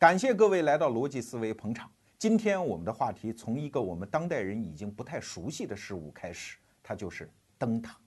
感谢各位来到逻辑思维捧场。今天我们的话题从一个我们当代人已经不太熟悉的事物开始，它就是灯塔。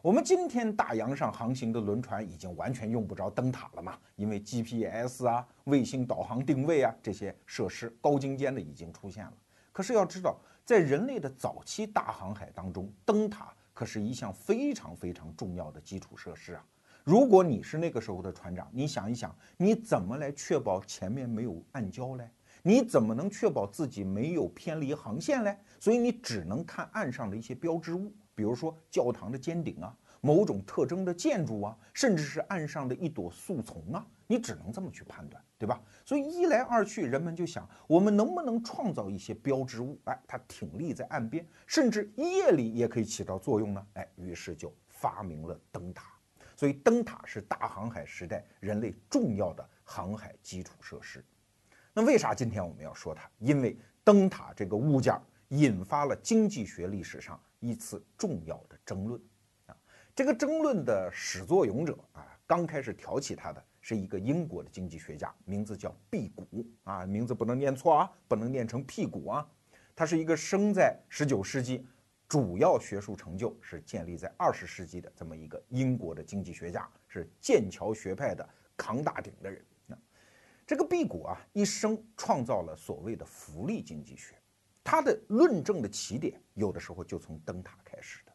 我们今天大洋上航行的轮船已经完全用不着灯塔了嘛？因为 GPS 啊、卫星导航定位啊这些设施高精尖的已经出现了。可是要知道，在人类的早期大航海当中，灯塔可是一项非常非常重要的基础设施啊。如果你是那个时候的船长，你想一想，你怎么来确保前面没有暗礁嘞？你怎么能确保自己没有偏离航线嘞？所以你只能看岸上的一些标志物，比如说教堂的尖顶啊，某种特征的建筑啊，甚至是岸上的一朵树丛啊，你只能这么去判断，对吧？所以一来二去，人们就想，我们能不能创造一些标志物？哎，它挺立在岸边，甚至夜里也可以起到作用呢？哎，于是就发明了灯塔。所以，灯塔是大航海时代人类重要的航海基础设施。那为啥今天我们要说它？因为灯塔这个物件引发了经济学历史上一次重要的争论。啊，这个争论的始作俑者啊，刚开始挑起它的是一个英国的经济学家，名字叫辟谷啊，名字不能念错啊，不能念成屁股啊。他是一个生在十九世纪。主要学术成就是建立在二十世纪的这么一个英国的经济学家，是剑桥学派的扛大顶的人。那这个辟谷啊，一生创造了所谓的福利经济学。他的论证的起点，有的时候就从灯塔开始的。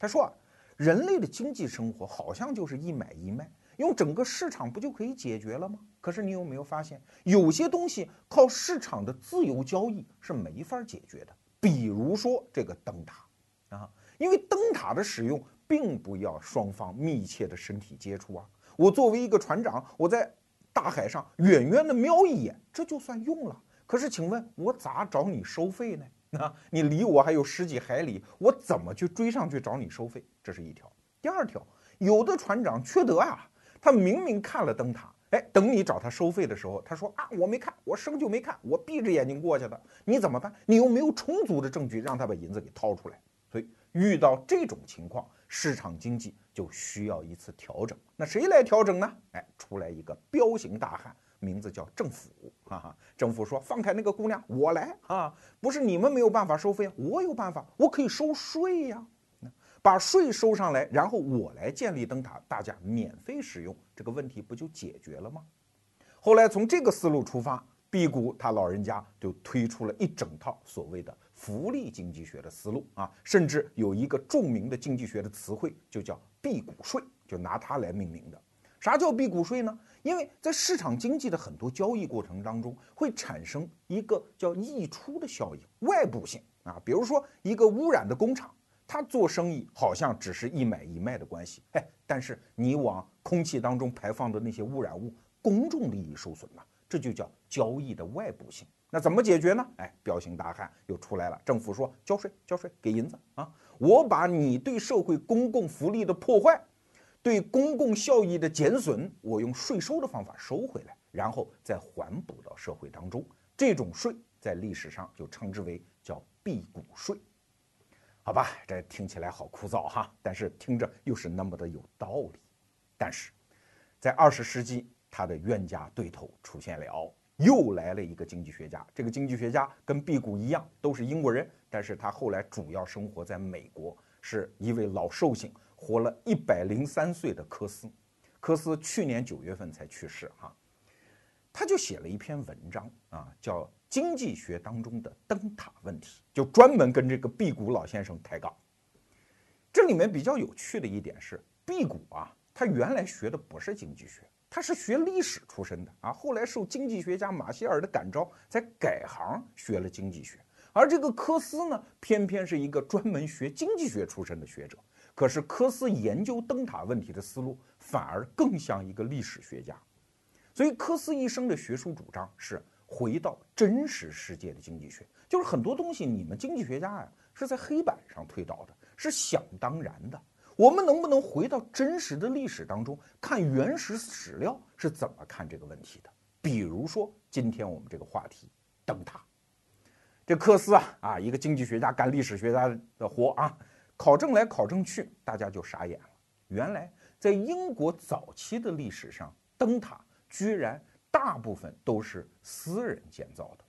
他说啊，人类的经济生活好像就是一买一卖，用整个市场不就可以解决了吗？可是你有没有发现，有些东西靠市场的自由交易是没法解决的？比如说这个灯塔。啊，因为灯塔的使用并不要双方密切的身体接触啊。我作为一个船长，我在大海上远远的瞄一眼，这就算用了。可是，请问我咋找你收费呢？啊，你离我还有十几海里，我怎么去追上去找你收费？这是一条。第二条，有的船长缺德啊，他明明看了灯塔，哎，等你找他收费的时候，他说啊，我没看，我生就没看，我闭着眼睛过去的。你怎么办？你又没有充足的证据让他把银子给掏出来。遇到这种情况，市场经济就需要一次调整。那谁来调整呢？哎，出来一个彪形大汉，名字叫政府。哈哈，政府说放开那个姑娘，我来啊！不是你们没有办法收费，我有办法，我可以收税呀。把税收上来，然后我来建立灯塔，大家免费使用，这个问题不就解决了吗？后来从这个思路出发，辟谷他老人家就推出了一整套所谓的。福利经济学的思路啊，甚至有一个著名的经济学的词汇，就叫辟谷税，就拿它来命名的。啥叫辟谷税呢？因为在市场经济的很多交易过程当中，会产生一个叫溢出的效应，外部性啊。比如说一个污染的工厂，它做生意好像只是一买一卖的关系，哎，但是你往空气当中排放的那些污染物，公众利益受损了，这就叫交易的外部性。那怎么解决呢？哎，彪形大汉又出来了。政府说交税，交税，给银子啊！我把你对社会公共福利的破坏，对公共效益的减损，我用税收的方法收回来，然后再还补到社会当中。这种税在历史上就称之为叫辟谷税。好吧，这听起来好枯燥哈，但是听着又是那么的有道理。但是，在二十世纪，他的冤家对头出现了。又来了一个经济学家，这个经济学家跟辟谷一样，都是英国人，但是他后来主要生活在美国，是一位老寿星，活了一百零三岁的科斯。科斯去年九月份才去世哈，他就写了一篇文章啊，叫《经济学当中的灯塔问题》，就专门跟这个辟谷老先生抬杠。这里面比较有趣的一点是，辟谷啊，他原来学的不是经济学。他是学历史出身的啊，后来受经济学家马歇尔的感召，才改行学了经济学。而这个科斯呢，偏偏是一个专门学经济学出身的学者。可是科斯研究灯塔问题的思路，反而更像一个历史学家。所以科斯一生的学术主张是回到真实世界的经济学，就是很多东西你们经济学家呀是在黑板上推导的，是想当然的。我们能不能回到真实的历史当中，看原始史料是怎么看这个问题的？比如说，今天我们这个话题，灯塔。这科斯啊啊，一个经济学家干历史学家的活啊，考证来考证去，大家就傻眼了。原来在英国早期的历史上，灯塔居然大部分都是私人建造的。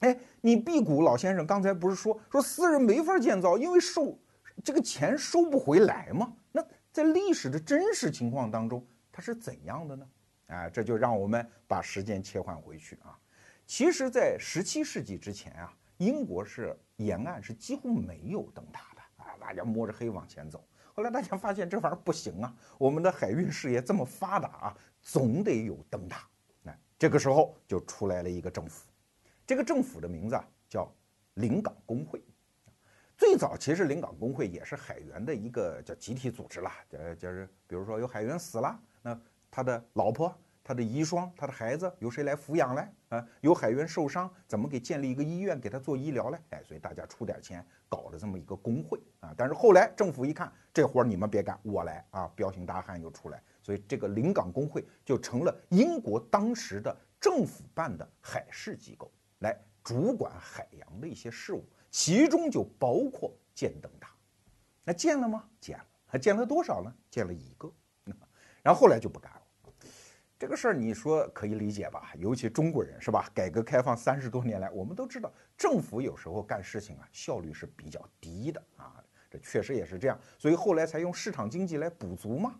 哎，你辟谷老先生刚才不是说说私人没法建造，因为受这个钱收不回来吗？那在历史的真实情况当中，它是怎样的呢？啊，这就让我们把时间切换回去啊。其实，在十七世纪之前啊，英国是沿岸是几乎没有灯塔的啊，大家摸着黑往前走。后来大家发现这玩意儿不行啊，我们的海运事业这么发达啊，总得有灯塔。那这个时候就出来了一个政府。这个政府的名字啊叫临港工会，最早其实临港工会也是海员的一个叫集体组织啦，呃，就是比如说有海员死了，那他的老婆、他的遗孀、他的孩子由谁来抚养嘞？啊，有海员受伤，怎么给建立一个医院给他做医疗嘞？哎，所以大家出点钱搞了这么一个工会啊。但是后来政府一看这活儿你们别干，我来啊，彪形大汉又出来，所以这个临港工会就成了英国当时的政府办的海事机构。来主管海洋的一些事务，其中就包括建灯塔。那建了吗？建了。还建了多少呢？建了一个。然后后来就不干了。这个事儿你说可以理解吧？尤其中国人是吧？改革开放三十多年来，我们都知道政府有时候干事情啊效率是比较低的啊。这确实也是这样，所以后来才用市场经济来补足嘛。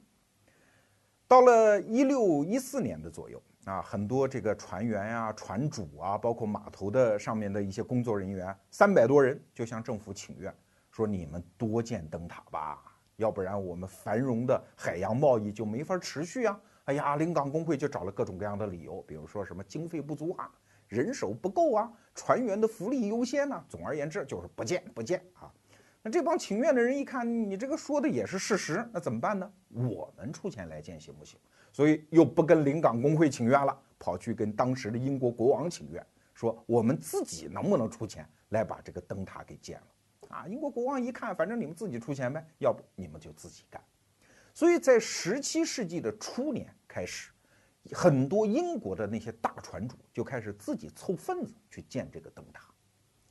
到了一六一四年的左右。啊，很多这个船员呀、船主啊，包括码头的上面的一些工作人员，三百多人就向政府请愿，说你们多建灯塔吧，要不然我们繁荣的海洋贸易就没法持续啊。哎呀，临港工会就找了各种各样的理由，比如说什么经费不足啊、人手不够啊、船员的福利优先呐。总而言之，就是不建不建啊。那这帮请愿的人一看，你这个说的也是事实，那怎么办呢？我们出钱来建行不行？所以又不跟临港工会请愿了，跑去跟当时的英国国王请愿，说我们自己能不能出钱来把这个灯塔给建了？啊，英国国王一看，反正你们自己出钱呗，要不你们就自己干。所以在十七世纪的初年开始，很多英国的那些大船主就开始自己凑份子去建这个灯塔。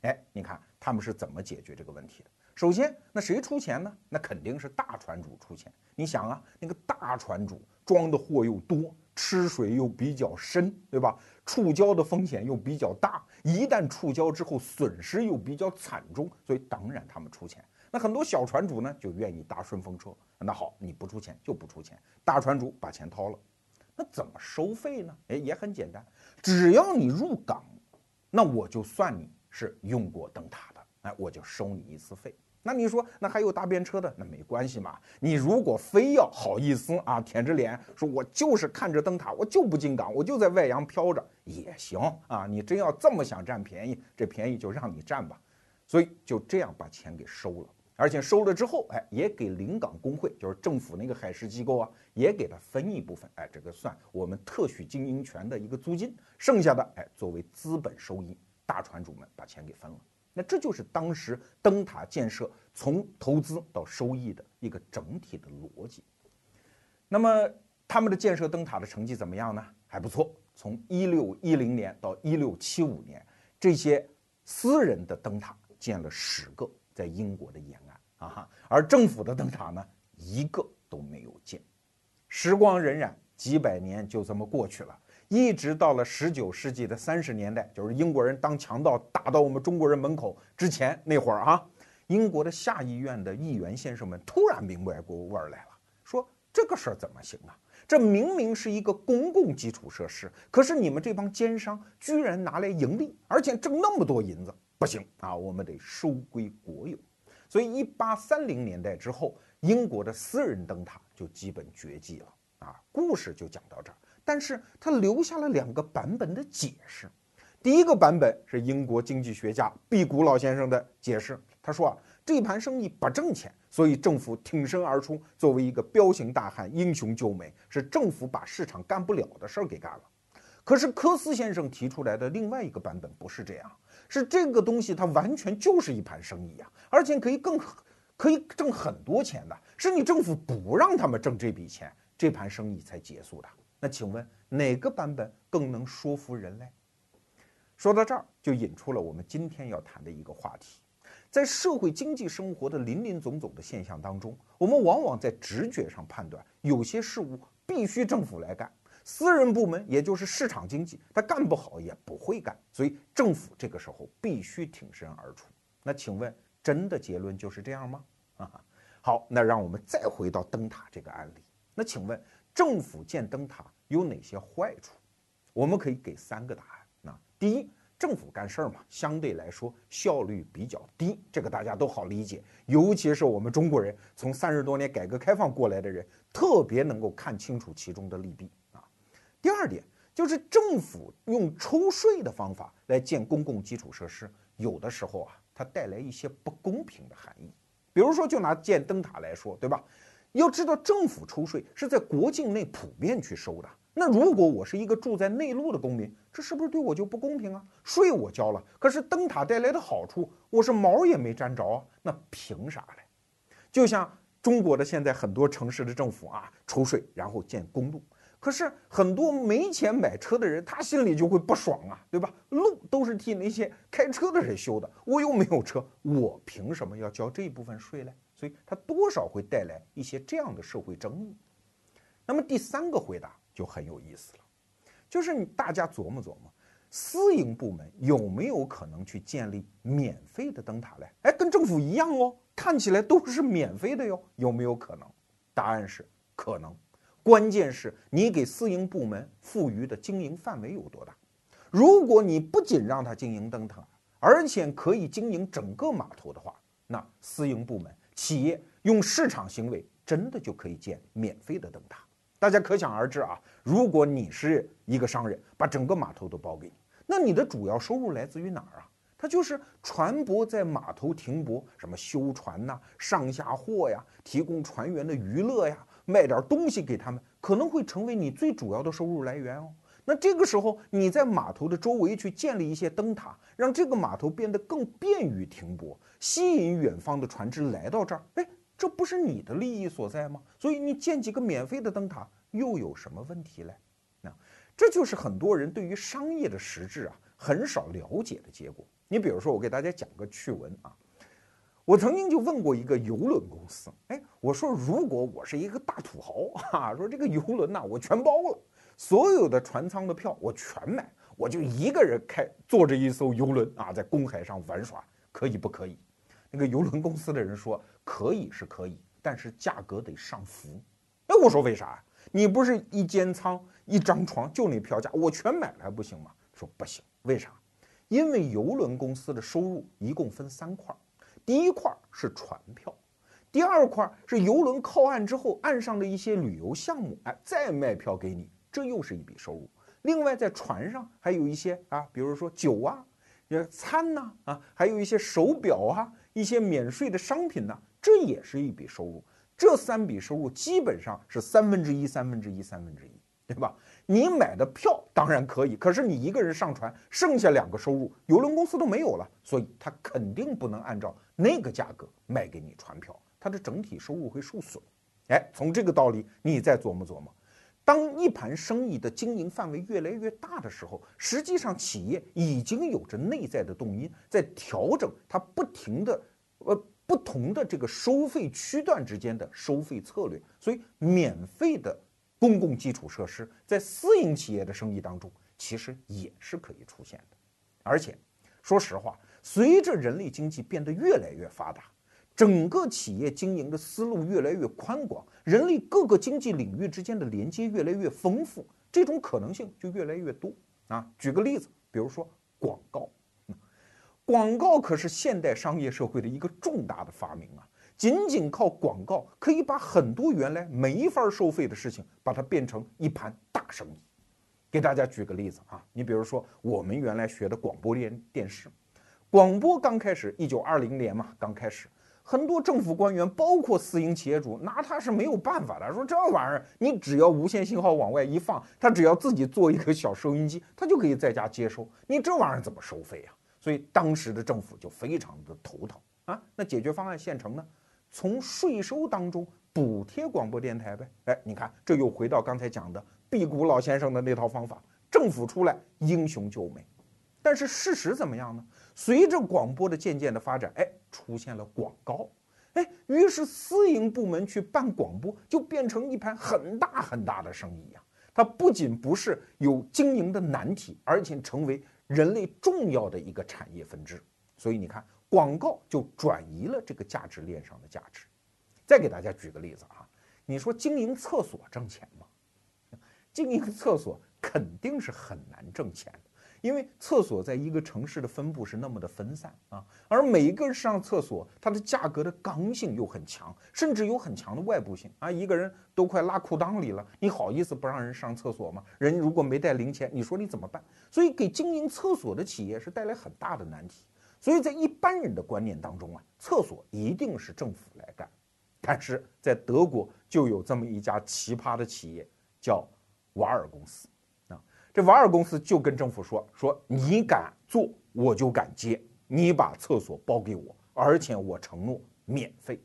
哎，你看他们是怎么解决这个问题的？首先，那谁出钱呢？那肯定是大船主出钱。你想啊，那个大船主装的货又多，吃水又比较深，对吧？触礁的风险又比较大，一旦触礁之后损失又比较惨重，所以当然他们出钱。那很多小船主呢，就愿意搭顺风车。那好，你不出钱就不出钱，大船主把钱掏了。那怎么收费呢？哎，也很简单，只要你入港，那我就算你是用过灯塔的，哎，我就收你一次费。那你说，那还有搭便车的，那没关系嘛。你如果非要好意思啊，舔着脸说，我就是看着灯塔，我就不进港，我就在外洋飘着也行啊。你真要这么想占便宜，这便宜就让你占吧。所以就这样把钱给收了，而且收了之后，哎，也给临港工会，就是政府那个海事机构啊，也给他分一部分，哎，这个算我们特许经营权的一个租金，剩下的哎作为资本收益，大船主们把钱给分了。那这就是当时灯塔建设从投资到收益的一个整体的逻辑。那么他们的建设灯塔的成绩怎么样呢？还不错。从一六一零年到一六七五年，这些私人的灯塔建了十个，在英国的沿岸啊，而政府的灯塔呢，一个都没有建。时光荏苒，几百年就这么过去了。一直到了十九世纪的三十年代，就是英国人当强盗打到我们中国人门口之前那会儿啊，英国的下议院的议员先生们突然明白过味儿来了，说这个事儿怎么行啊？这明明是一个公共基础设施，可是你们这帮奸商居然拿来盈利，而且挣那么多银子，不行啊！我们得收归国有。所以，一八三零年代之后，英国的私人灯塔就基本绝迹了啊。故事就讲到这儿。但是他留下了两个版本的解释，第一个版本是英国经济学家毕古老先生的解释，他说啊，这盘生意不挣钱，所以政府挺身而出，作为一个彪形大汉，英雄救美，是政府把市场干不了的事儿给干了。可是科斯先生提出来的另外一个版本不是这样，是这个东西它完全就是一盘生意呀，而且可以更可以挣很多钱的，是你政府不让他们挣这笔钱，这盘生意才结束的。那请问哪个版本更能说服人类？说到这儿，就引出了我们今天要谈的一个话题。在社会经济生活的林林总总的现象当中，我们往往在直觉上判断有些事物必须政府来干，私人部门也就是市场经济，它干不好也不会干，所以政府这个时候必须挺身而出。那请问，真的结论就是这样吗？啊，好，那让我们再回到灯塔这个案例。那请问，政府建灯塔有哪些坏处？我们可以给三个答案。那第一，政府干事儿嘛，相对来说效率比较低，这个大家都好理解。尤其是我们中国人从三十多年改革开放过来的人，特别能够看清楚其中的利弊啊。第二点就是政府用抽税的方法来建公共基础设施，有的时候啊，它带来一些不公平的含义。比如说，就拿建灯塔来说，对吧？要知道，政府抽税是在国境内普遍去收的。那如果我是一个住在内陆的公民，这是不是对我就不公平啊？税我交了，可是灯塔带来的好处，我是毛也没沾着啊，那凭啥嘞？就像中国的现在很多城市的政府啊，抽税然后建公路，可是很多没钱买车的人，他心里就会不爽啊，对吧？路都是替那些开车的人修的，我又没有车，我凭什么要交这一部分税嘞？所以它多少会带来一些这样的社会争议。那么第三个回答。就很有意思了，就是你大家琢磨琢磨，私营部门有没有可能去建立免费的灯塔嘞？哎，跟政府一样哦，看起来都是免费的哟，有没有可能？答案是可能，关键是你给私营部门赋予的经营范围有多大。如果你不仅让他经营灯塔，而且可以经营整个码头的话，那私营部门企业用市场行为真的就可以建免费的灯塔。大家可想而知啊，如果你是一个商人，把整个码头都包给你，那你的主要收入来自于哪儿啊？它就是船舶在码头停泊，什么修船呐、上下货呀、提供船员的娱乐呀、卖点东西给他们，可能会成为你最主要的收入来源哦。那这个时候，你在码头的周围去建立一些灯塔，让这个码头变得更便于停泊，吸引远方的船只来到这儿，哎。这不是你的利益所在吗？所以你建几个免费的灯塔又有什么问题嘞？那这就是很多人对于商业的实质啊很少了解的结果。你比如说，我给大家讲个趣闻啊，我曾经就问过一个游轮公司，哎，我说如果我是一个大土豪啊，说这个游轮呐我全包了，所有的船舱的票我全买，我就一个人开坐着一艘游轮啊在公海上玩耍，可以不可以？那个游轮公司的人说。可以是可以，但是价格得上浮。哎，我说为啥？你不是一间舱一张床就那票价，我全买了还不行吗？说不行，为啥？因为游轮公司的收入一共分三块，第一块是船票，第二块是游轮靠岸之后岸上的一些旅游项目，哎，再卖票给你，这又是一笔收入。另外在船上还有一些啊，比如说酒啊、餐呐啊，还有一些手表啊、一些免税的商品呢。这也是一笔收入，这三笔收入基本上是三分之一、三分之一、三分之一，对吧？你买的票当然可以，可是你一个人上船，剩下两个收入，邮轮公司都没有了，所以他肯定不能按照那个价格卖给你船票，它的整体收入会受损。哎，从这个道理，你再琢磨琢磨，当一盘生意的经营范围越来越大的时候，实际上企业已经有着内在的动因在调整，它不停的呃。不同的这个收费区段之间的收费策略，所以免费的公共基础设施在私营企业的生意当中，其实也是可以出现的。而且，说实话，随着人类经济变得越来越发达，整个企业经营的思路越来越宽广，人类各个经济领域之间的连接越来越丰富，这种可能性就越来越多啊。举个例子，比如说广告。广告可是现代商业社会的一个重大的发明啊！仅仅靠广告，可以把很多原来没法收费的事情，把它变成一盘大生意。给大家举个例子啊，你比如说我们原来学的广播电电视，广播刚开始，一九二零年嘛，刚开始，很多政府官员，包括私营企业主，拿它是没有办法的，说这玩意儿，你只要无线信号往外一放，他只要自己做一个小收音机，他就可以在家接收，你这玩意儿怎么收费呀？所以当时的政府就非常的头疼啊，那解决方案现成呢，从税收当中补贴广播电台呗。哎，你看这又回到刚才讲的辟谷老先生的那套方法，政府出来英雄救美。但是事实怎么样呢？随着广播的渐渐的发展，哎，出现了广告，哎，于是私营部门去办广播就变成一盘很大很大的生意呀。它不仅不是有经营的难题，而且成为人类重要的一个产业分支。所以你看，广告就转移了这个价值链上的价值。再给大家举个例子啊，你说经营厕所挣钱吗？经营厕所肯定是很难挣钱的。因为厕所在一个城市的分布是那么的分散啊，而每一个人上厕所，它的价格的刚性又很强，甚至有很强的外部性啊。一个人都快拉裤裆里了，你好意思不让人上厕所吗？人如果没带零钱，你说你怎么办？所以给经营厕所的企业是带来很大的难题。所以在一般人的观念当中啊，厕所一定是政府来干。但是在德国就有这么一家奇葩的企业，叫瓦尔公司。这瓦尔公司就跟政府说：“说你敢做，我就敢接。你把厕所包给我，而且我承诺免费。”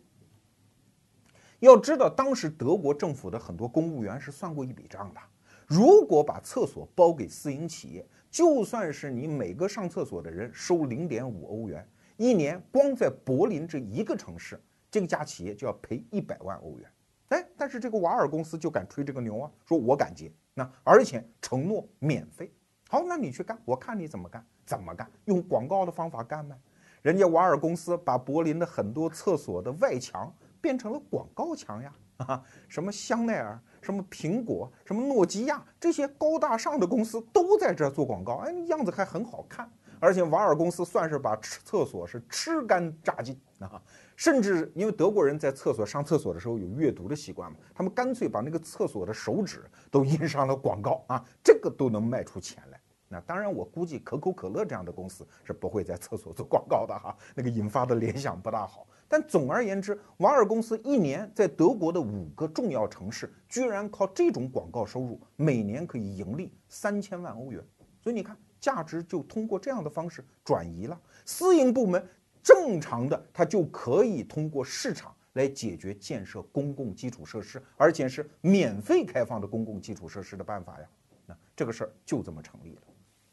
要知道，当时德国政府的很多公务员是算过一笔账的：如果把厕所包给私营企业，就算是你每个上厕所的人收零点五欧元，一年光在柏林这一个城市，这家企业就要赔一百万欧元。哎，但是这个瓦尔公司就敢吹这个牛啊，说我敢接。那而且承诺免费，好，那你去干，我看你怎么干，怎么干？用广告的方法干呗？人家瓦尔公司把柏林的很多厕所的外墙变成了广告墙呀，啊，什么香奈儿、什么苹果、什么诺基亚这些高大上的公司都在这儿做广告，哎，样子还很好看。而且瓦尔公司算是把厕所是吃干榨尽啊，甚至因为德国人在厕所上厕所的时候有阅读的习惯嘛，他们干脆把那个厕所的手纸都印上了广告啊，这个都能卖出钱来。那当然，我估计可口可乐这样的公司是不会在厕所做广告的哈，那个引发的联想不大好。但总而言之，瓦尔公司一年在德国的五个重要城市，居然靠这种广告收入，每年可以盈利三千万欧元。所以你看。价值就通过这样的方式转移了。私营部门正常的，它就可以通过市场来解决建设公共基础设施，而且是免费开放的公共基础设施的办法呀。那这个事儿就这么成立了。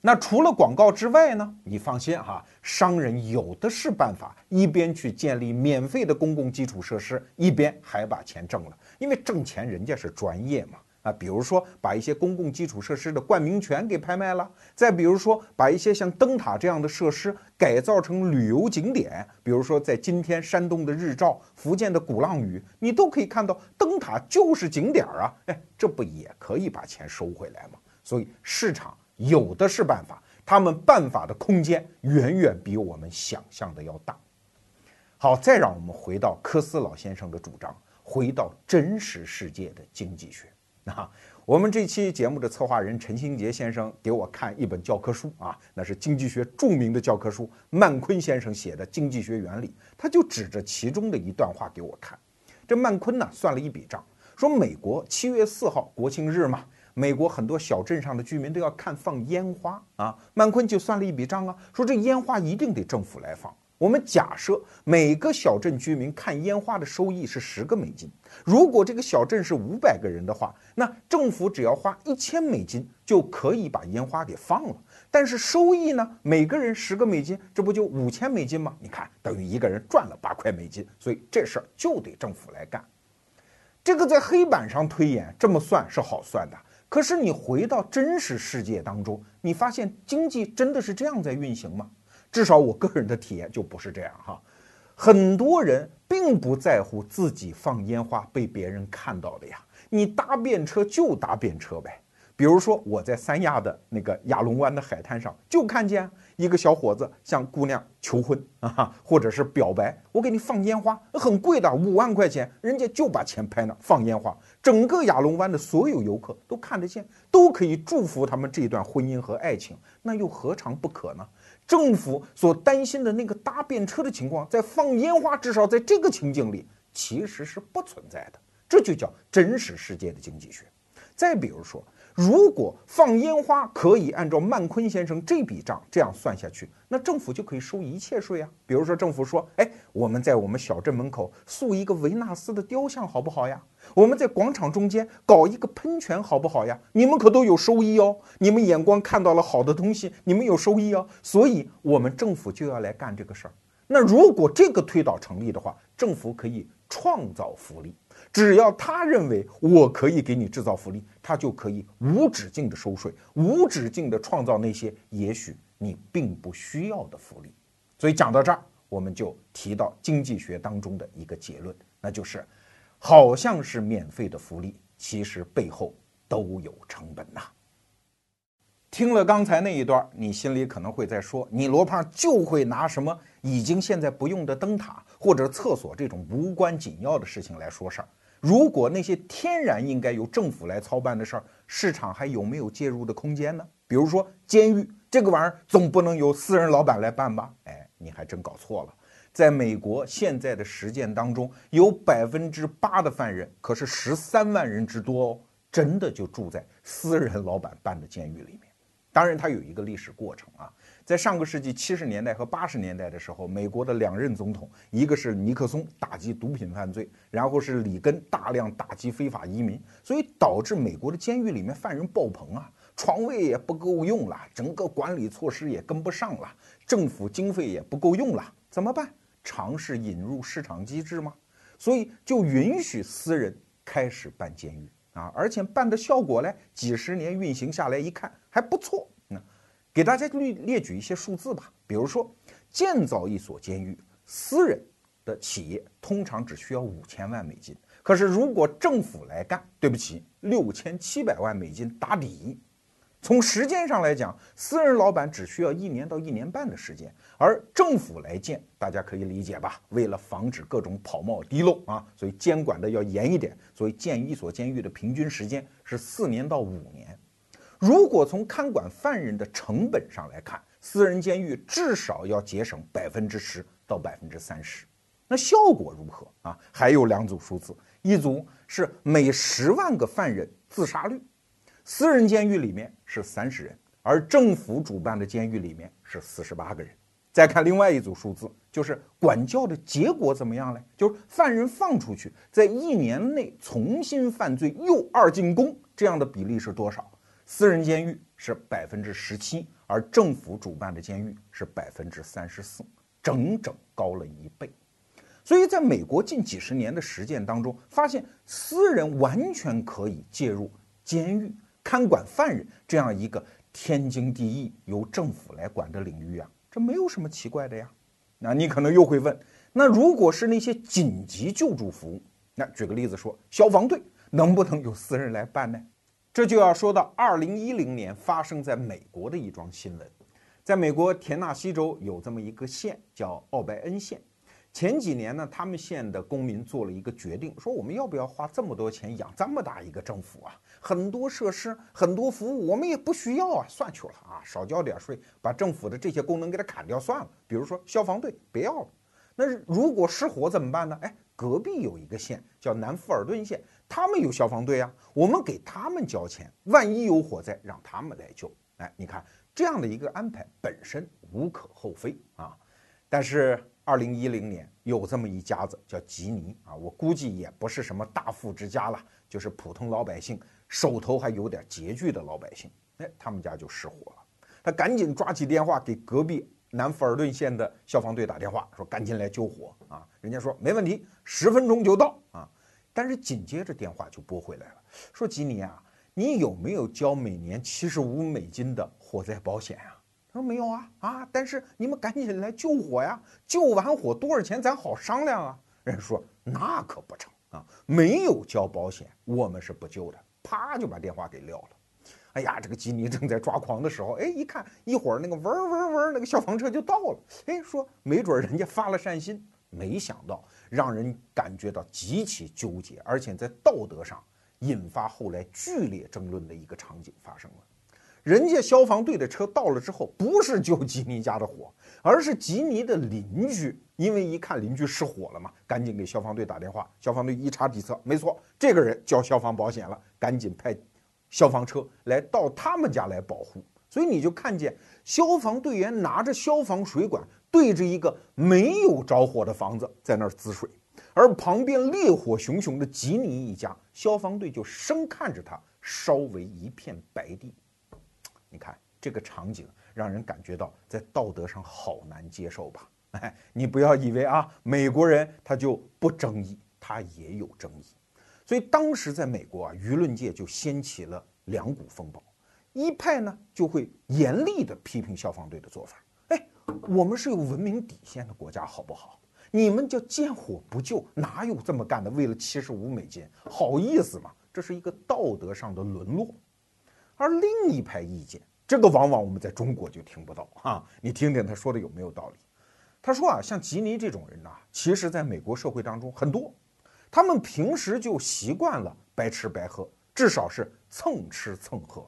那除了广告之外呢？你放心哈，商人有的是办法，一边去建立免费的公共基础设施，一边还把钱挣了。因为挣钱人家是专业嘛。啊，比如说把一些公共基础设施的冠名权给拍卖了，再比如说把一些像灯塔这样的设施改造成旅游景点，比如说在今天山东的日照、福建的鼓浪屿，你都可以看到灯塔就是景点儿啊，哎，这不也可以把钱收回来吗？所以市场有的是办法，他们办法的空间远远比我们想象的要大。好，再让我们回到科斯老先生的主张，回到真实世界的经济学。啊，我们这期节目的策划人陈新杰先生给我看一本教科书啊，那是经济学著名的教科书，曼昆先生写的《经济学原理》，他就指着其中的一段话给我看。这曼昆呢算了一笔账，说美国七月四号国庆日嘛，美国很多小镇上的居民都要看放烟花啊，曼昆就算了一笔账啊，说这烟花一定得政府来放。我们假设每个小镇居民看烟花的收益是十个美金，如果这个小镇是五百个人的话，那政府只要花一千美金就可以把烟花给放了。但是收益呢？每个人十个美金，这不就五千美金吗？你看，等于一个人赚了八块美金，所以这事儿就得政府来干。这个在黑板上推演这么算是好算的，可是你回到真实世界当中，你发现经济真的是这样在运行吗？至少我个人的体验就不是这样哈，很多人并不在乎自己放烟花被别人看到的呀，你搭便车就搭便车呗。比如说我在三亚的那个亚龙湾的海滩上，就看见一个小伙子向姑娘求婚啊，或者是表白，我给你放烟花，很贵的，五万块钱，人家就把钱拍那放烟花，整个亚龙湾的所有游客都看得见，都可以祝福他们这段婚姻和爱情，那又何尝不可呢？政府所担心的那个搭便车的情况，在放烟花，至少在这个情景里其实是不存在的。这就叫真实世界的经济学。再比如说。如果放烟花可以按照曼昆先生这笔账这样算下去，那政府就可以收一切税啊。比如说，政府说：“哎，我们在我们小镇门口塑一个维纳斯的雕像，好不好呀？我们在广场中间搞一个喷泉，好不好呀？你们可都有收益哦。你们眼光看到了好的东西，你们有收益哦。所以，我们政府就要来干这个事儿。那如果这个推导成立的话，政府可以创造福利。”只要他认为我可以给你制造福利，他就可以无止境的收税，无止境的创造那些也许你并不需要的福利。所以讲到这儿，我们就提到经济学当中的一个结论，那就是，好像是免费的福利，其实背后都有成本呐。听了刚才那一段，你心里可能会在说，你罗胖就会拿什么已经现在不用的灯塔或者厕所这种无关紧要的事情来说事儿。如果那些天然应该由政府来操办的事儿，市场还有没有介入的空间呢？比如说监狱这个玩意儿，总不能由私人老板来办吧？哎，你还真搞错了。在美国现在的实践当中，有百分之八的犯人，可是十三万人之多哦，真的就住在私人老板办的监狱里面。当然，它有一个历史过程啊，在上个世纪七十年代和八十年代的时候，美国的两任总统，一个是尼克松打击毒品犯罪，然后是里根大量打击非法移民，所以导致美国的监狱里面犯人爆棚啊，床位也不够用了，整个管理措施也跟不上了，政府经费也不够用了，怎么办？尝试引入市场机制吗？所以就允许私人开始办监狱。啊，而且办的效果呢，几十年运行下来一看还不错。给大家列列举一些数字吧。比如说，建造一所监狱，私人的企业通常只需要五千万美金，可是如果政府来干，对不起，六千七百万美金打底。从时间上来讲，私人老板只需要一年到一年半的时间。而政府来建，大家可以理解吧？为了防止各种跑冒滴漏啊，所以监管的要严一点。所以建一所监狱的平均时间是四年到五年。如果从看管犯人的成本上来看，私人监狱至少要节省百分之十到百分之三十。那效果如何啊？还有两组数字，一组是每十万个犯人自杀率，私人监狱里面是三十人，而政府主办的监狱里面是四十八个人。再看另外一组数字，就是管教的结果怎么样呢？就是犯人放出去，在一年内重新犯罪又二进宫，这样的比例是多少？私人监狱是百分之十七，而政府主办的监狱是百分之三十四，整整高了一倍。所以，在美国近几十年的实践当中，发现私人完全可以介入监狱看管犯人这样一个天经地义由政府来管的领域啊。这没有什么奇怪的呀，那你可能又会问，那如果是那些紧急救助服务，那举个例子说，消防队能不能由私人来办呢？这就要说到二零一零年发生在美国的一桩新闻，在美国田纳西州有这么一个县叫奥白恩县。前几年呢，他们县的公民做了一个决定，说我们要不要花这么多钱养这么大一个政府啊？很多设施、很多服务我们也不需要啊，算去了啊，少交点税，把政府的这些功能给它砍掉算了。比如说消防队，别要了。那如果失火怎么办呢？哎，隔壁有一个县叫南富尔顿县，他们有消防队啊，我们给他们交钱，万一有火灾，让他们来救。哎，你看这样的一个安排本身无可厚非啊，但是。二零一零年有这么一家子叫吉尼啊，我估计也不是什么大富之家了，就是普通老百姓，手头还有点拮据的老百姓。哎，他们家就失火了，他赶紧抓起电话给隔壁南福尔顿县的消防队打电话，说赶紧来救火啊！人家说没问题，十分钟就到啊。但是紧接着电话就拨回来了，说吉尼啊，你有没有交每年七十五美金的火灾保险啊？他说没有啊啊！但是你们赶紧来救火呀！救完火多少钱咱好商量啊！人说那可不成啊！没有交保险，我们是不救的。啪就把电话给撂了。哎呀，这个吉尼正在抓狂的时候，哎，一看一会儿那个嗡嗡嗡，那个消防车就到了。哎，说没准人家发了善心，没想到让人感觉到极其纠结，而且在道德上引发后来剧烈争论的一个场景发生了。人家消防队的车到了之后，不是救吉尼家的火，而是吉尼的邻居。因为一看邻居失火了嘛，赶紧给消防队打电话。消防队一查底册，没错，这个人交消防保险了，赶紧派消防车来到他们家来保护。所以你就看见消防队员拿着消防水管对着一个没有着火的房子在那儿滋水，而旁边烈火熊熊的吉尼一家，消防队就生看着他烧为一片白地。你看这个场景，让人感觉到在道德上好难接受吧？哎，你不要以为啊，美国人他就不争议，他也有争议。所以当时在美国啊，舆论界就掀起了两股风暴，一派呢就会严厉地批评消防队的做法，哎，我们是有文明底线的国家，好不好？你们叫见火不救，哪有这么干的？为了七十五美金，好意思吗？这是一个道德上的沦落。而另一派意见，这个往往我们在中国就听不到哈。你听听他说的有没有道理？他说啊，像吉尼这种人呐，其实在美国社会当中很多，他们平时就习惯了白吃白喝，至少是蹭吃蹭喝。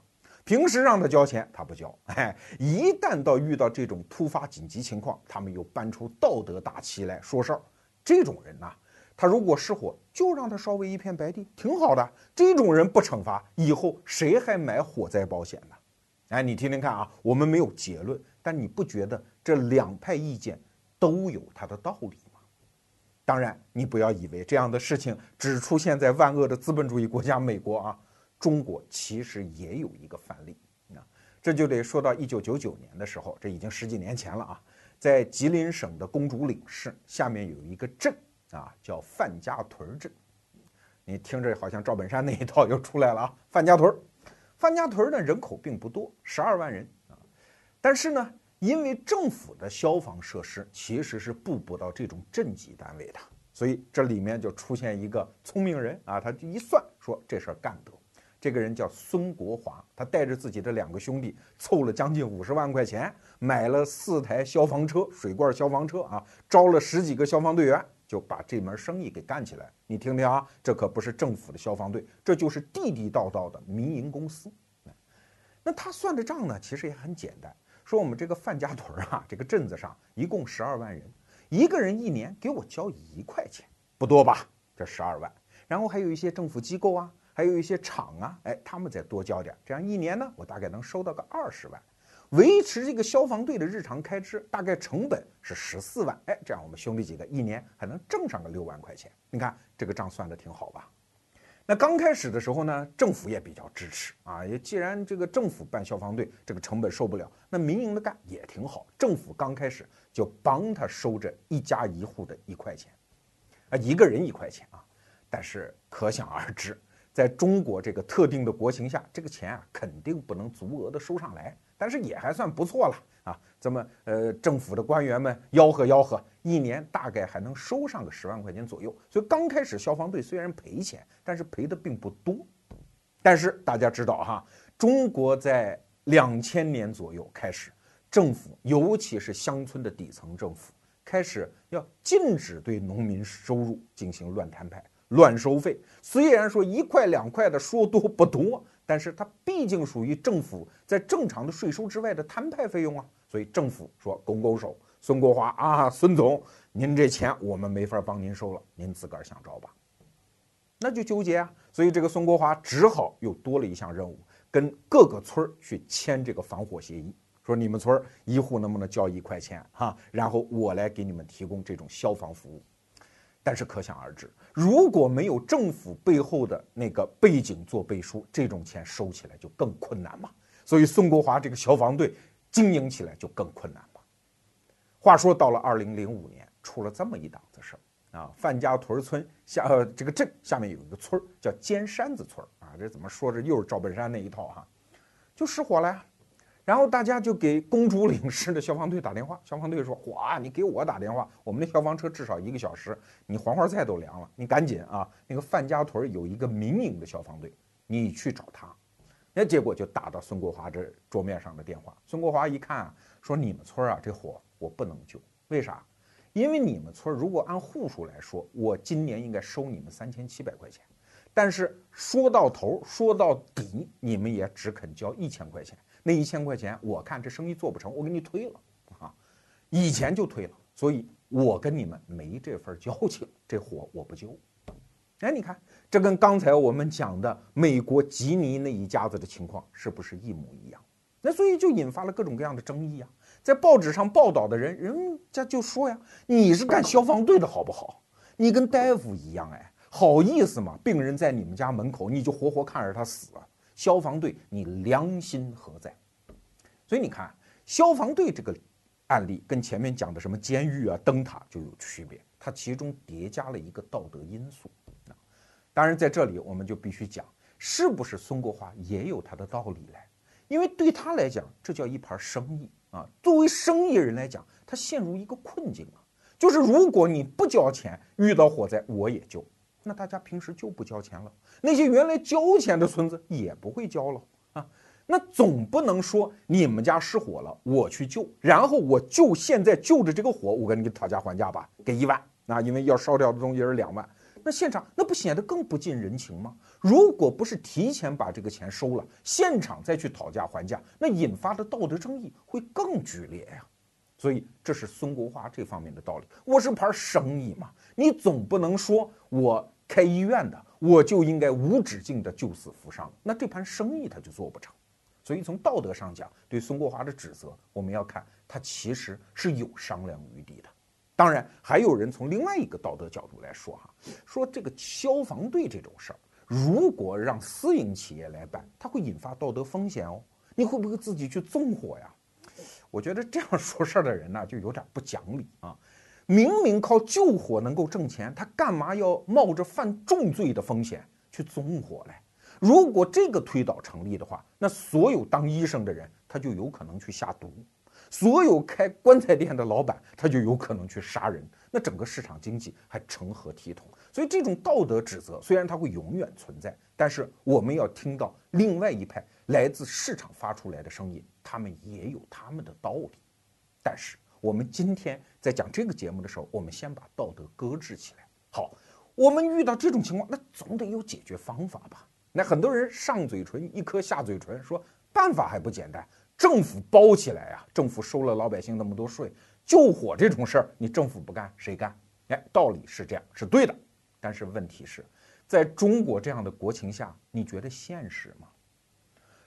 平时让他交钱，他不交。哎，一旦到遇到这种突发紧急情况，他们又搬出道德大旗来说事儿。这种人呐，他如果失火，就让他烧为一片白地，挺好的。这种人不惩罚，以后谁还买火灾保险呢？哎，你听听看啊，我们没有结论，但你不觉得这两派意见都有它的道理吗？当然，你不要以为这样的事情只出现在万恶的资本主义国家美国啊。中国其实也有一个范例啊，这就得说到一九九九年的时候，这已经十几年前了啊。在吉林省的公主岭市下面有一个镇啊，叫范家屯镇。你听着好像赵本山那一套又出来了啊。范家屯，范家屯的人口并不多，十二万人啊。但是呢，因为政府的消防设施其实是布不到这种镇级单位的，所以这里面就出现一个聪明人啊，他就一算说这事儿干得。这个人叫孙国华，他带着自己的两个兄弟，凑了将近五十万块钱，买了四台消防车，水罐消防车啊，招了十几个消防队员，就把这门生意给干起来。你听听啊，这可不是政府的消防队，这就是地地道道的民营公司。那他算的账呢，其实也很简单，说我们这个范家屯啊，这个镇子上一共十二万人，一个人一年给我交一块钱，不多吧？这十二万，然后还有一些政府机构啊。还有一些厂啊，哎，他们再多交点，这样一年呢，我大概能收到个二十万，维持这个消防队的日常开支，大概成本是十四万，哎，这样我们兄弟几个一年还能挣上个六万块钱，你看这个账算的挺好吧？那刚开始的时候呢，政府也比较支持啊，也既然这个政府办消防队这个成本受不了，那民营的干也挺好，政府刚开始就帮他收着一家一户的一块钱，啊，一个人一块钱啊，但是可想而知。在中国这个特定的国情下，这个钱啊肯定不能足额的收上来，但是也还算不错了啊。这么呃，政府的官员们吆喝吆喝，一年大概还能收上个十万块钱左右。所以刚开始消防队虽然赔钱，但是赔的并不多。但是大家知道哈，中国在两千年左右开始，政府尤其是乡村的底层政府开始要禁止对农民收入进行乱摊派。乱收费，虽然说一块两块的说多不多，但是它毕竟属于政府在正常的税收之外的摊派费用啊，所以政府说拱拱手，孙国华啊，孙总，您这钱我们没法帮您收了，您自个儿想招吧，那就纠结啊，所以这个孙国华只好又多了一项任务，跟各个村儿去签这个防火协议，说你们村儿一户能不能交一块钱哈，然后我来给你们提供这种消防服务。但是可想而知，如果没有政府背后的那个背景做背书，这种钱收起来就更困难嘛。所以孙国华这个消防队经营起来就更困难嘛。话说到了二零零五年，出了这么一档子事儿啊，范家屯村下呃这个镇下面有一个村儿叫尖山子村儿啊，这怎么说着又是赵本山那一套哈，就失火了呀。然后大家就给公主岭市的消防队打电话，消防队说：“哇，你给我打电话，我们的消防车至少一个小时，你黄花菜都凉了，你赶紧啊！那个范家屯有一个民营的消防队，你去找他。”那结果就打到孙国华这桌面上的电话。孙国华一看啊，说：“你们村啊，这火我不能救，为啥？因为你们村如果按户数来说，我今年应该收你们三千七百块钱，但是说到头说到底，你们也只肯交一千块钱。”那一千块钱，我看这生意做不成，我给你推了啊！以前就推了，所以我跟你们没这份交情，这活我不救。哎，你看，这跟刚才我们讲的美国吉尼那一家子的情况是不是一模一样？那所以就引发了各种各样的争议啊！在报纸上报道的人，人家就说呀：“你是干消防队的好不好？你跟大夫一样，哎，好意思吗？病人在你们家门口，你就活活看着他死啊？”消防队，你良心何在？所以你看，消防队这个案例跟前面讲的什么监狱啊、灯塔就有区别，它其中叠加了一个道德因素。当然，在这里我们就必须讲，是不是孙国华也有他的道理来？因为对他来讲，这叫一盘生意啊。作为生意人来讲，他陷入一个困境啊，就是如果你不交钱，遇到火灾我也救，那大家平时就不交钱了，那些原来交钱的村子也不会交了啊。那总不能说你们家失火了，我去救，然后我就现在就着这个火，我跟你讨价还价吧，给一万啊，因为要烧掉的东西是两万。那现场那不显得更不近人情吗？如果不是提前把这个钱收了，现场再去讨价还价，那引发的道德争议会更剧烈呀。所以这是孙国华这方面的道理。我是盘生意嘛，你总不能说我开医院的，我就应该无止境的救死扶伤，那这盘生意他就做不成。所以从道德上讲，对孙国华的指责，我们要看他其实是有商量余地的。当然，还有人从另外一个道德角度来说，哈，说这个消防队这种事儿，如果让私营企业来办，它会引发道德风险哦。你会不会自己去纵火呀？我觉得这样说事儿的人呢，就有点不讲理啊。明明靠救火能够挣钱，他干嘛要冒着犯重罪的风险去纵火嘞？如果这个推导成立的话，那所有当医生的人，他就有可能去下毒。所有开棺材店的老板，他就有可能去杀人，那整个市场经济还成何体统？所以这种道德指责虽然它会永远存在，但是我们要听到另外一派来自市场发出来的声音，他们也有他们的道理。但是我们今天在讲这个节目的时候，我们先把道德搁置起来。好，我们遇到这种情况，那总得有解决方法吧？那很多人上嘴唇一颗下嘴唇，说办法还不简单。政府包起来啊！政府收了老百姓那么多税，救火这种事儿，你政府不干谁干？哎，道理是这样，是对的。但是问题是，在中国这样的国情下，你觉得现实吗？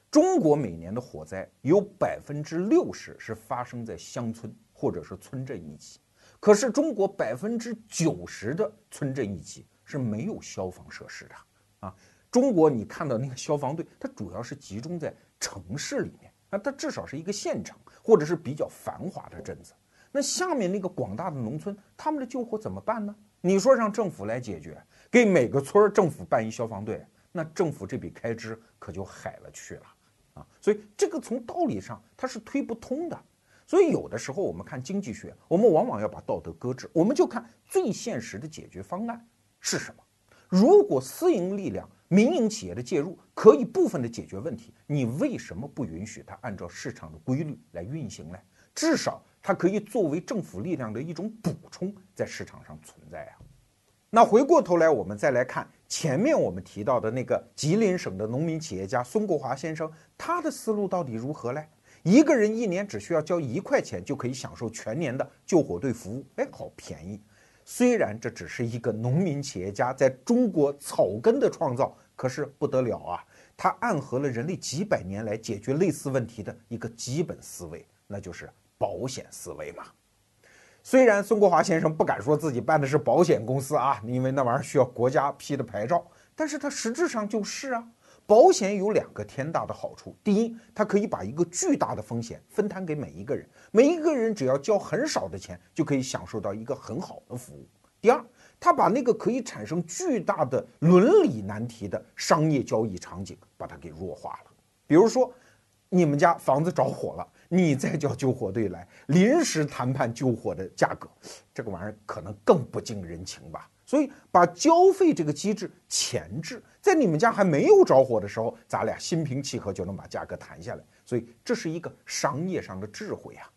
中国每年的火灾有百分之六十是发生在乡村或者是村镇一级，可是中国百分之九十的村镇一级是没有消防设施的啊！中国你看到那个消防队，它主要是集中在城市里面。那它至少是一个县城，或者是比较繁华的镇子。那下面那个广大的农村，他们的救火怎么办呢？你说让政府来解决，给每个村政府办一消防队，那政府这笔开支可就海了去了啊！所以这个从道理上它是推不通的。所以有的时候我们看经济学，我们往往要把道德搁置，我们就看最现实的解决方案是什么。如果私营力量，民营企业的介入可以部分的解决问题，你为什么不允许它按照市场的规律来运行呢？至少它可以作为政府力量的一种补充，在市场上存在啊。那回过头来，我们再来看前面我们提到的那个吉林省的农民企业家孙国华先生，他的思路到底如何嘞？一个人一年只需要交一块钱，就可以享受全年的救火队服务，哎，好便宜。虽然这只是一个农民企业家在中国草根的创造，可是不得了啊！它暗合了人类几百年来解决类似问题的一个基本思维，那就是保险思维嘛。虽然孙国华先生不敢说自己办的是保险公司啊，因为那玩意儿需要国家批的牌照，但是他实质上就是啊。保险有两个天大的好处：第一，它可以把一个巨大的风险分摊给每一个人，每一个人只要交很少的钱，就可以享受到一个很好的服务；第二，它把那个可以产生巨大的伦理难题的商业交易场景，把它给弱化了。比如说，你们家房子着火了，你再叫救火队来临时谈判救火的价格，这个玩意儿可能更不近人情吧。所以，把交费这个机制前置，在你们家还没有着火的时候，咱俩心平气和就能把价格谈下来。所以，这是一个商业上的智慧啊。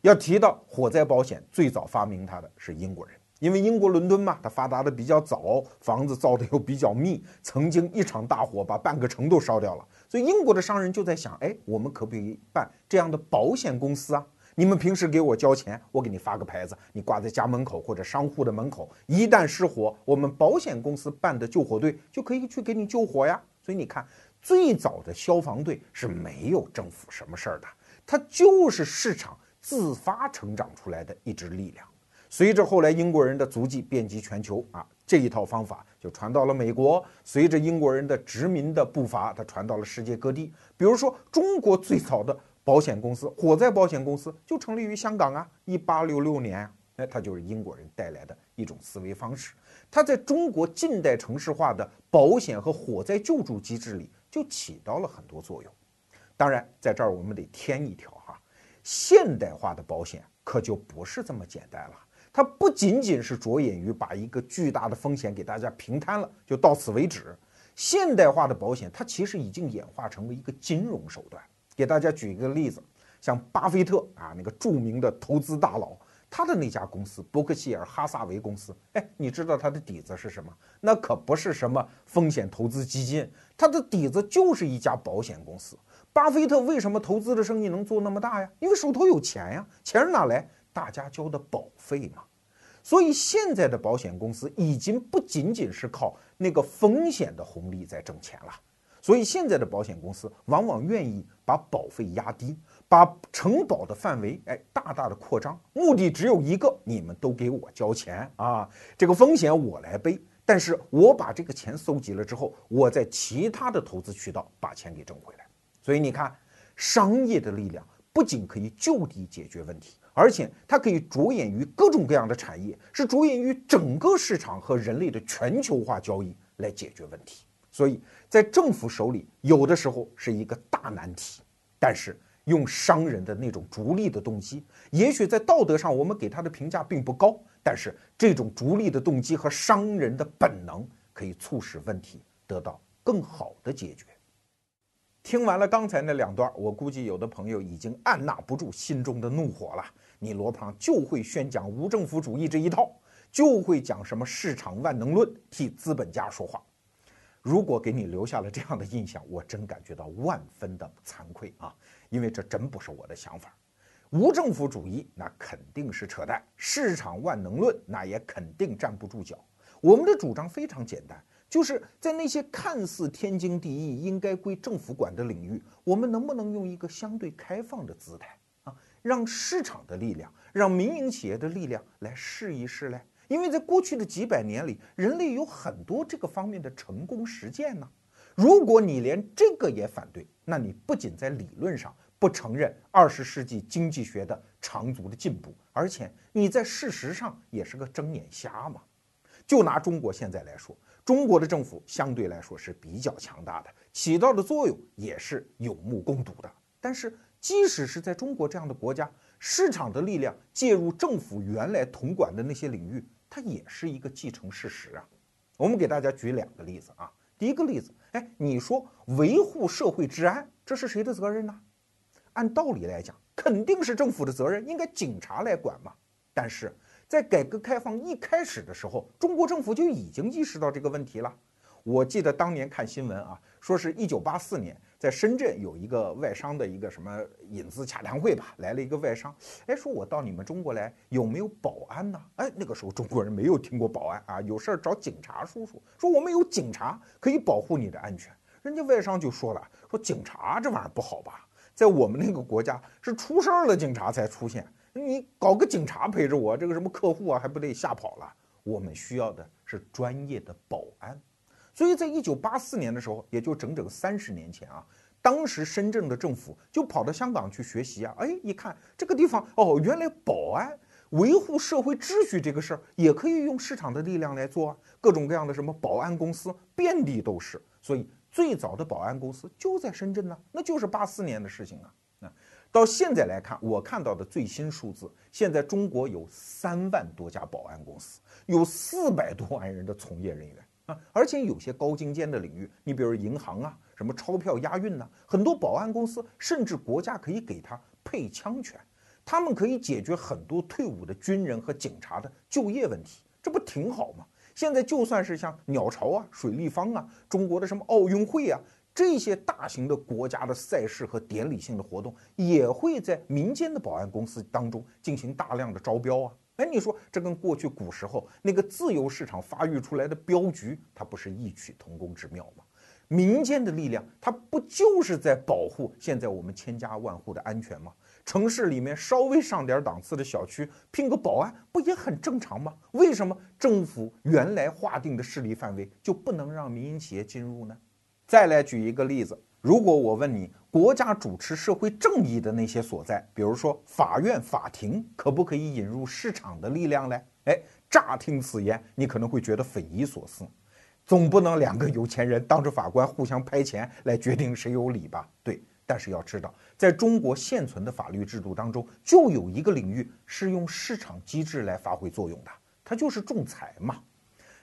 要提到火灾保险，最早发明它的是英国人，因为英国伦敦嘛，它发达的比较早，房子造的又比较密，曾经一场大火把半个城都烧掉了。所以，英国的商人就在想，哎，我们可不可以办这样的保险公司啊？你们平时给我交钱，我给你发个牌子，你挂在家门口或者商户的门口。一旦失火，我们保险公司办的救火队就可以去给你救火呀。所以你看，最早的消防队是没有政府什么事儿的，它就是市场自发成长出来的一支力量。随着后来英国人的足迹遍及全球啊，这一套方法就传到了美国。随着英国人的殖民的步伐，它传到了世界各地。比如说，中国最早的。保险公司，火灾保险公司就成立于香港啊，一八六六年哎，它就是英国人带来的一种思维方式。它在中国近代城市化的保险和火灾救助机制里就起到了很多作用。当然，在这儿我们得添一条哈，现代化的保险可就不是这么简单了。它不仅仅是着眼于把一个巨大的风险给大家平摊了，就到此为止。现代化的保险，它其实已经演化成为一个金融手段。给大家举一个例子，像巴菲特啊，那个著名的投资大佬，他的那家公司伯克希尔哈萨维公司，哎，你知道他的底子是什么？那可不是什么风险投资基金，他的底子就是一家保险公司。巴菲特为什么投资的生意能做那么大呀？因为手头有钱呀，钱是哪来？大家交的保费嘛。所以现在的保险公司已经不仅仅是靠那个风险的红利在挣钱了。所以现在的保险公司往往愿意把保费压低，把承保的范围哎大大的扩张，目的只有一个：你们都给我交钱啊，这个风险我来背。但是我把这个钱搜集了之后，我在其他的投资渠道把钱给挣回来。所以你看，商业的力量不仅可以就地解决问题，而且它可以着眼于各种各样的产业，是着眼于整个市场和人类的全球化交易来解决问题。所以在政府手里，有的时候是一个大难题，但是用商人的那种逐利的动机，也许在道德上我们给他的评价并不高，但是这种逐利的动机和商人的本能，可以促使问题得到更好的解决。听完了刚才那两段，我估计有的朋友已经按捺不住心中的怒火了。你罗胖就会宣讲无政府主义这一套，就会讲什么市场万能论，替资本家说话。如果给你留下了这样的印象，我真感觉到万分的惭愧啊！因为这真不是我的想法。无政府主义那肯定是扯淡，市场万能论那也肯定站不住脚。我们的主张非常简单。就是在那些看似天经地义、应该归政府管的领域，我们能不能用一个相对开放的姿态啊，让市场的力量、让民营企业的力量来试一试嘞？因为在过去的几百年里，人类有很多这个方面的成功实践呢。如果你连这个也反对，那你不仅在理论上不承认二十世纪经济学的长足的进步，而且你在事实上也是个睁眼瞎嘛。就拿中国现在来说。中国的政府相对来说是比较强大的，起到的作用也是有目共睹的。但是，即使是在中国这样的国家，市场的力量介入政府原来统管的那些领域，它也是一个既成事实啊。我们给大家举两个例子啊。第一个例子，哎，你说维护社会治安，这是谁的责任呢？按道理来讲，肯定是政府的责任，应该警察来管嘛。但是。在改革开放一开始的时候，中国政府就已经意识到这个问题了。我记得当年看新闻啊，说是一九八四年在深圳有一个外商的一个什么引资洽谈会吧，来了一个外商，哎，说我到你们中国来有没有保安呢？哎，那个时候中国人没有听过保安啊，有事儿找警察叔叔，说我们有警察可以保护你的安全。人家外商就说了，说警察这玩意儿不好吧，在我们那个国家是出事儿了警察才出现。你搞个警察陪着我，这个什么客户啊，还不得吓跑了？我们需要的是专业的保安。所以在一九八四年的时候，也就整整三十年前啊，当时深圳的政府就跑到香港去学习啊。哎，一看这个地方，哦，原来保安维护社会秩序这个事儿也可以用市场的力量来做啊。各种各样的什么保安公司遍地都是，所以最早的保安公司就在深圳呢，那就是八四年的事情啊。到现在来看，我看到的最新数字，现在中国有三万多家保安公司，有四百多万人的从业人员啊，而且有些高精尖的领域，你比如银行啊，什么钞票押运呐，很多保安公司甚至国家可以给他配枪权，他们可以解决很多退伍的军人和警察的就业问题，这不挺好吗？现在就算是像鸟巢啊、水立方啊、中国的什么奥运会啊。这些大型的国家的赛事和典礼性的活动，也会在民间的保安公司当中进行大量的招标啊！哎，你说这跟过去古时候那个自由市场发育出来的镖局，它不是异曲同工之妙吗？民间的力量，它不就是在保护现在我们千家万户的安全吗？城市里面稍微上点档次的小区聘个保安，不也很正常吗？为什么政府原来划定的势力范围就不能让民营企业进入呢？再来举一个例子，如果我问你，国家主持社会正义的那些所在，比如说法院、法庭，可不可以引入市场的力量呢？哎，乍听此言，你可能会觉得匪夷所思。总不能两个有钱人当着法官互相拍钱来决定谁有理吧？对。但是要知道，在中国现存的法律制度当中，就有一个领域是用市场机制来发挥作用的，它就是仲裁嘛。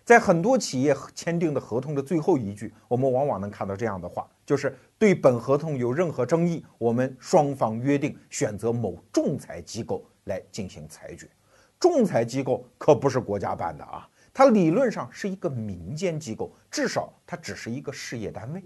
在很多企业签订的合同的最后一句，我们往往能看到这样的话，就是对本合同有任何争议，我们双方约定选择某仲裁机构来进行裁决。仲裁机构可不是国家办的啊，它理论上是一个民间机构，至少它只是一个事业单位。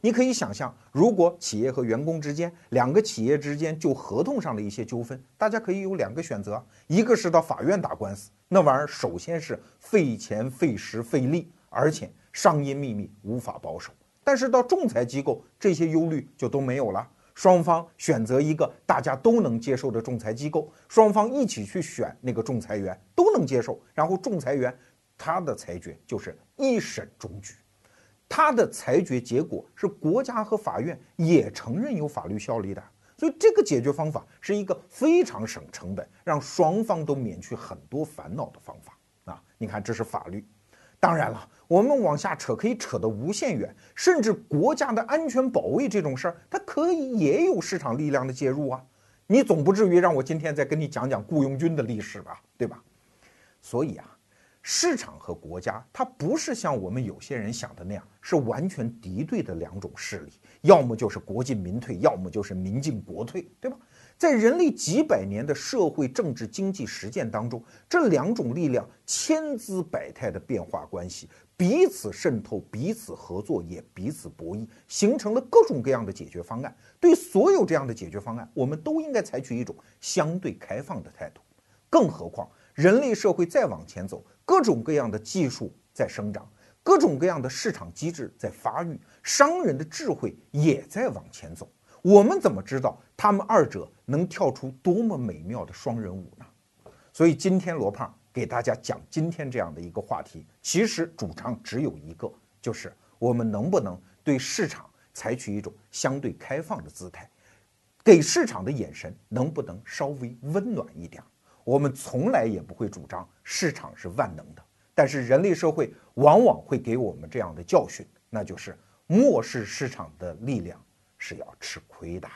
你可以想象，如果企业和员工之间，两个企业之间就合同上的一些纠纷，大家可以有两个选择：一个是到法院打官司，那玩意儿首先是费钱、费时、费力，而且商业秘密无法保守；但是到仲裁机构，这些忧虑就都没有了。双方选择一个大家都能接受的仲裁机构，双方一起去选那个仲裁员，都能接受，然后仲裁员他的裁决就是一审终局。他的裁决结果是国家和法院也承认有法律效力的，所以这个解决方法是一个非常省成本，让双方都免去很多烦恼的方法啊！你看，这是法律。当然了，我们往下扯可以扯得无限远，甚至国家的安全保卫这种事儿，它可以也有市场力量的介入啊！你总不至于让我今天再跟你讲讲雇佣军的历史吧，对吧？所以啊。市场和国家，它不是像我们有些人想的那样，是完全敌对的两种势力，要么就是国进民退，要么就是民进国退，对吧？在人类几百年的社会、政治、经济实践当中，这两种力量千姿百态的变化关系，彼此渗透、彼此合作，也彼此博弈，形成了各种各样的解决方案。对所有这样的解决方案，我们都应该采取一种相对开放的态度。更何况，人类社会再往前走。各种各样的技术在生长，各种各样的市场机制在发育，商人的智慧也在往前走。我们怎么知道他们二者能跳出多么美妙的双人舞呢？所以今天罗胖给大家讲今天这样的一个话题，其实主张只有一个，就是我们能不能对市场采取一种相对开放的姿态，给市场的眼神能不能稍微温暖一点？我们从来也不会主张市场是万能的，但是人类社会往往会给我们这样的教训，那就是漠视市场的力量是要吃亏的。